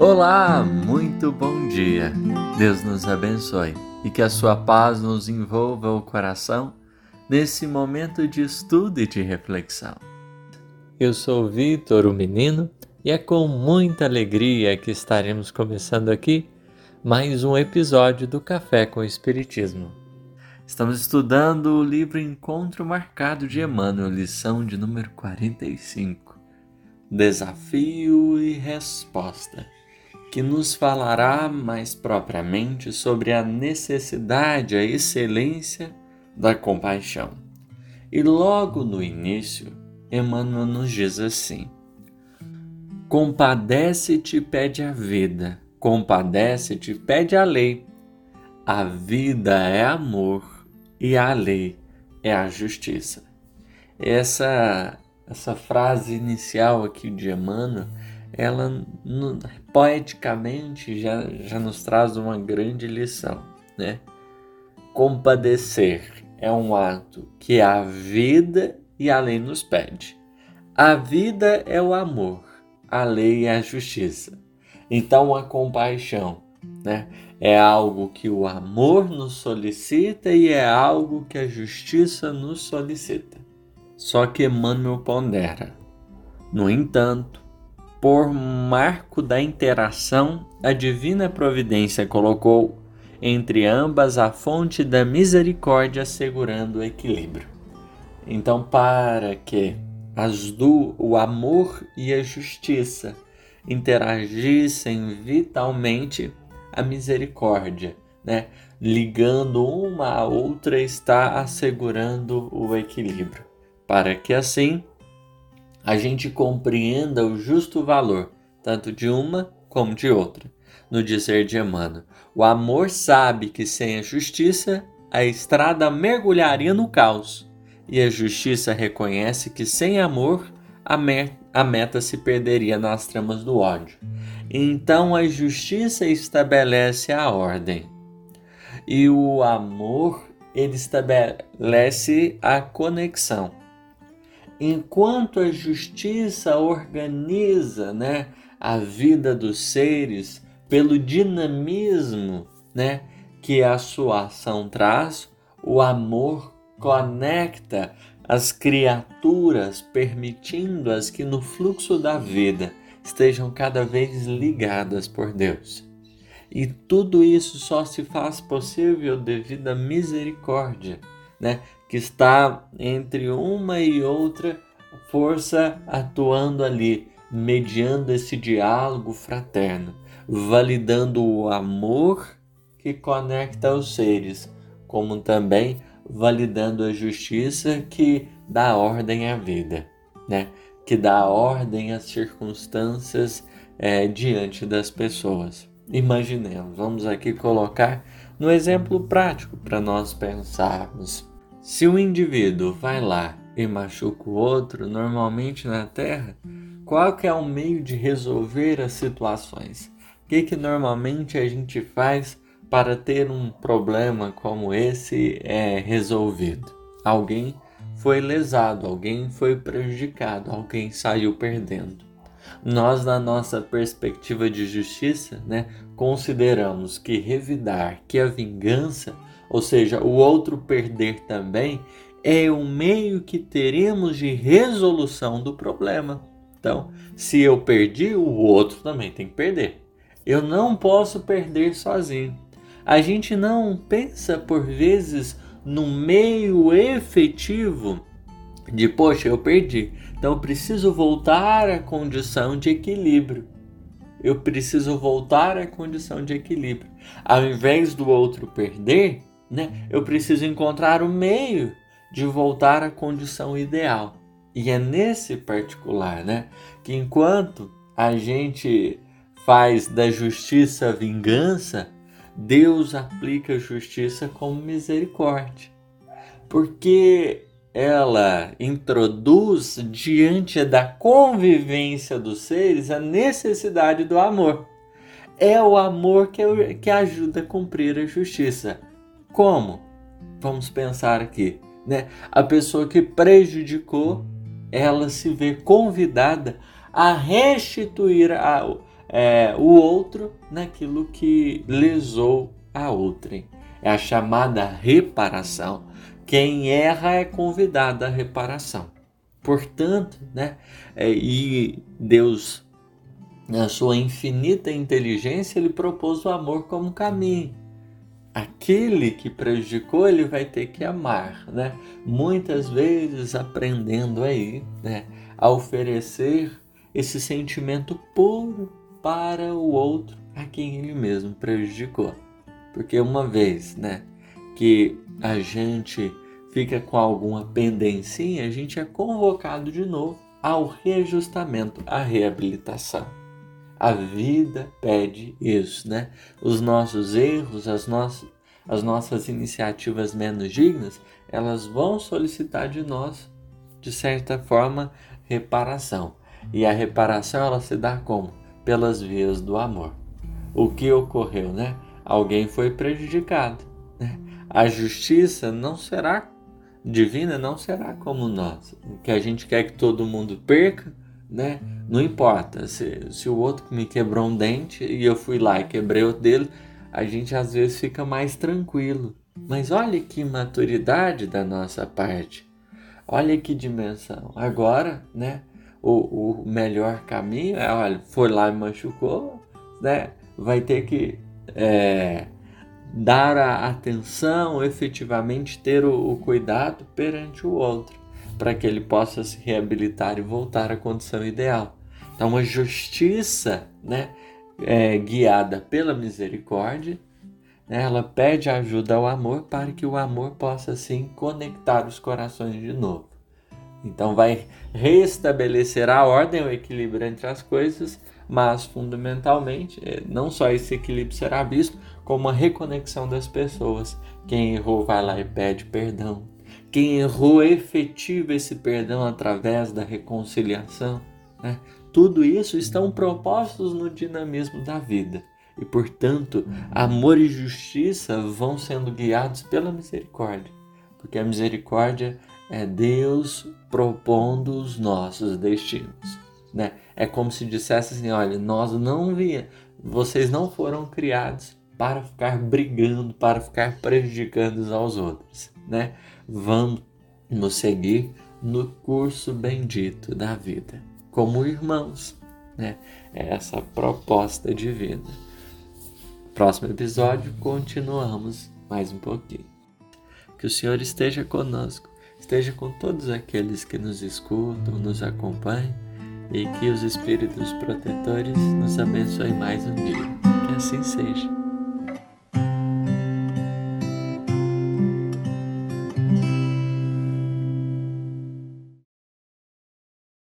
Olá, muito bom dia. Deus nos abençoe e que a sua paz nos envolva o coração nesse momento de estudo e de reflexão. Eu sou Vitor, o menino, e é com muita alegria que estaremos começando aqui mais um episódio do Café com o Espiritismo. Estamos estudando o livro Encontro Marcado de Emmanuel, lição de número 45. Desafio e resposta, que nos falará mais propriamente sobre a necessidade, a excelência da compaixão. E logo no início, Emmanuel nos diz assim: Compadece-te, pede a vida, compadece-te, pede a lei. A vida é amor e a lei é a justiça. Essa essa frase inicial aqui de Emmanuel, ela poeticamente já, já nos traz uma grande lição, né? Compadecer é um ato que a vida e a lei nos pede. A vida é o amor, a lei é a justiça. Então a compaixão, né, é algo que o amor nos solicita e é algo que a justiça nos solicita. Só que Emmanuel pondera. No entanto, por marco da interação, a divina providência colocou entre ambas a fonte da misericórdia, assegurando o equilíbrio. Então, para que as do, o amor e a justiça interagissem vitalmente, a misericórdia, né? ligando uma à outra, está assegurando o equilíbrio para que assim a gente compreenda o justo valor, tanto de uma como de outra. No dizer de Emmanuel, o amor sabe que sem a justiça a estrada mergulharia no caos, e a justiça reconhece que sem amor a, me a meta se perderia nas tramas do ódio. Então a justiça estabelece a ordem, e o amor ele estabelece a conexão enquanto a justiça organiza né, a vida dos seres pelo dinamismo né, que a sua ação traz, o amor conecta as criaturas, permitindo-as que no fluxo da vida estejam cada vez ligadas por Deus. E tudo isso só se faz possível devido à misericórdia, né? que está entre uma e outra força atuando ali, mediando esse diálogo fraterno, validando o amor que conecta os seres, como também validando a justiça que dá ordem à vida, né? que dá ordem às circunstâncias é, diante das pessoas. Imaginemos, vamos aqui colocar no exemplo prático para nós pensarmos. Se um indivíduo vai lá e machuca o outro, normalmente na Terra, qual que é o meio de resolver as situações? O que, que normalmente a gente faz para ter um problema como esse é resolvido? Alguém foi lesado, alguém foi prejudicado, alguém saiu perdendo. Nós, na nossa perspectiva de justiça, né, consideramos que revidar, que a vingança ou seja, o outro perder também, é o meio que teremos de resolução do problema. Então, se eu perdi, o outro também tem que perder. Eu não posso perder sozinho. A gente não pensa por vezes no meio efetivo de, poxa, eu perdi. Então eu preciso voltar à condição de equilíbrio. Eu preciso voltar à condição de equilíbrio. Ao invés do outro perder, né? Eu preciso encontrar o meio de voltar à condição ideal. E é nesse particular, né, que enquanto a gente faz da justiça vingança, Deus aplica a justiça como misericórdia. Porque ela introduz diante da convivência dos seres a necessidade do amor. É o amor que, que ajuda a cumprir a justiça. Como? Vamos pensar aqui, né? A pessoa que prejudicou, ela se vê convidada a restituir a, é, o outro naquilo que lesou a outrem. É a chamada reparação. Quem erra é convidado à reparação. Portanto, né, é, e Deus, na sua infinita inteligência, ele propôs o amor como caminho. Aquele que prejudicou, ele vai ter que amar, né? Muitas vezes aprendendo aí, né, a oferecer esse sentimento puro para o outro a quem ele mesmo prejudicou. Porque uma vez, né, que a gente fica com alguma pendencinha, a gente é convocado de novo ao reajustamento, à reabilitação. A vida pede isso, né? Os nossos erros, as nossas, as nossas iniciativas menos dignas, elas vão solicitar de nós, de certa forma, reparação. E a reparação ela se dá como? Pelas vias do amor. O que ocorreu, né? Alguém foi prejudicado. Né? A justiça não será divina, não será como nós, que a gente quer que todo mundo perca, né? Não importa se, se o outro me quebrou um dente e eu fui lá e quebrei o dele, a gente às vezes fica mais tranquilo. Mas olha que maturidade da nossa parte. Olha que dimensão. Agora, né? o, o melhor caminho é, olha, foi lá e machucou, né? Vai ter que é, dar a atenção, efetivamente ter o, o cuidado perante o outro, para que ele possa se reabilitar e voltar à condição ideal. Então, uma justiça, né? É, guiada pela misericórdia, né, ela pede ajuda ao amor para que o amor possa assim conectar os corações de novo. Então vai restabelecer a ordem, o equilíbrio entre as coisas, mas fundamentalmente é, não só esse equilíbrio será visto, como a reconexão das pessoas. Quem errou vai lá e pede perdão. Quem errou efetiva esse perdão através da reconciliação. Né? Tudo isso estão propostos no dinamismo da vida. E, portanto, amor e justiça vão sendo guiados pela misericórdia. Porque a misericórdia é Deus propondo os nossos destinos. Né? É como se dissesse assim: olha, nós não via, vocês não foram criados para ficar brigando, para ficar prejudicando uns aos outros. Né? Vamos seguir no curso bendito da vida, como irmãos. Né? É essa proposta de vida. Próximo episódio, continuamos mais um pouquinho. Que o Senhor esteja conosco esteja com todos aqueles que nos escutam, nos acompanham e que os Espíritos protetores nos abençoem mais um dia. Que assim seja.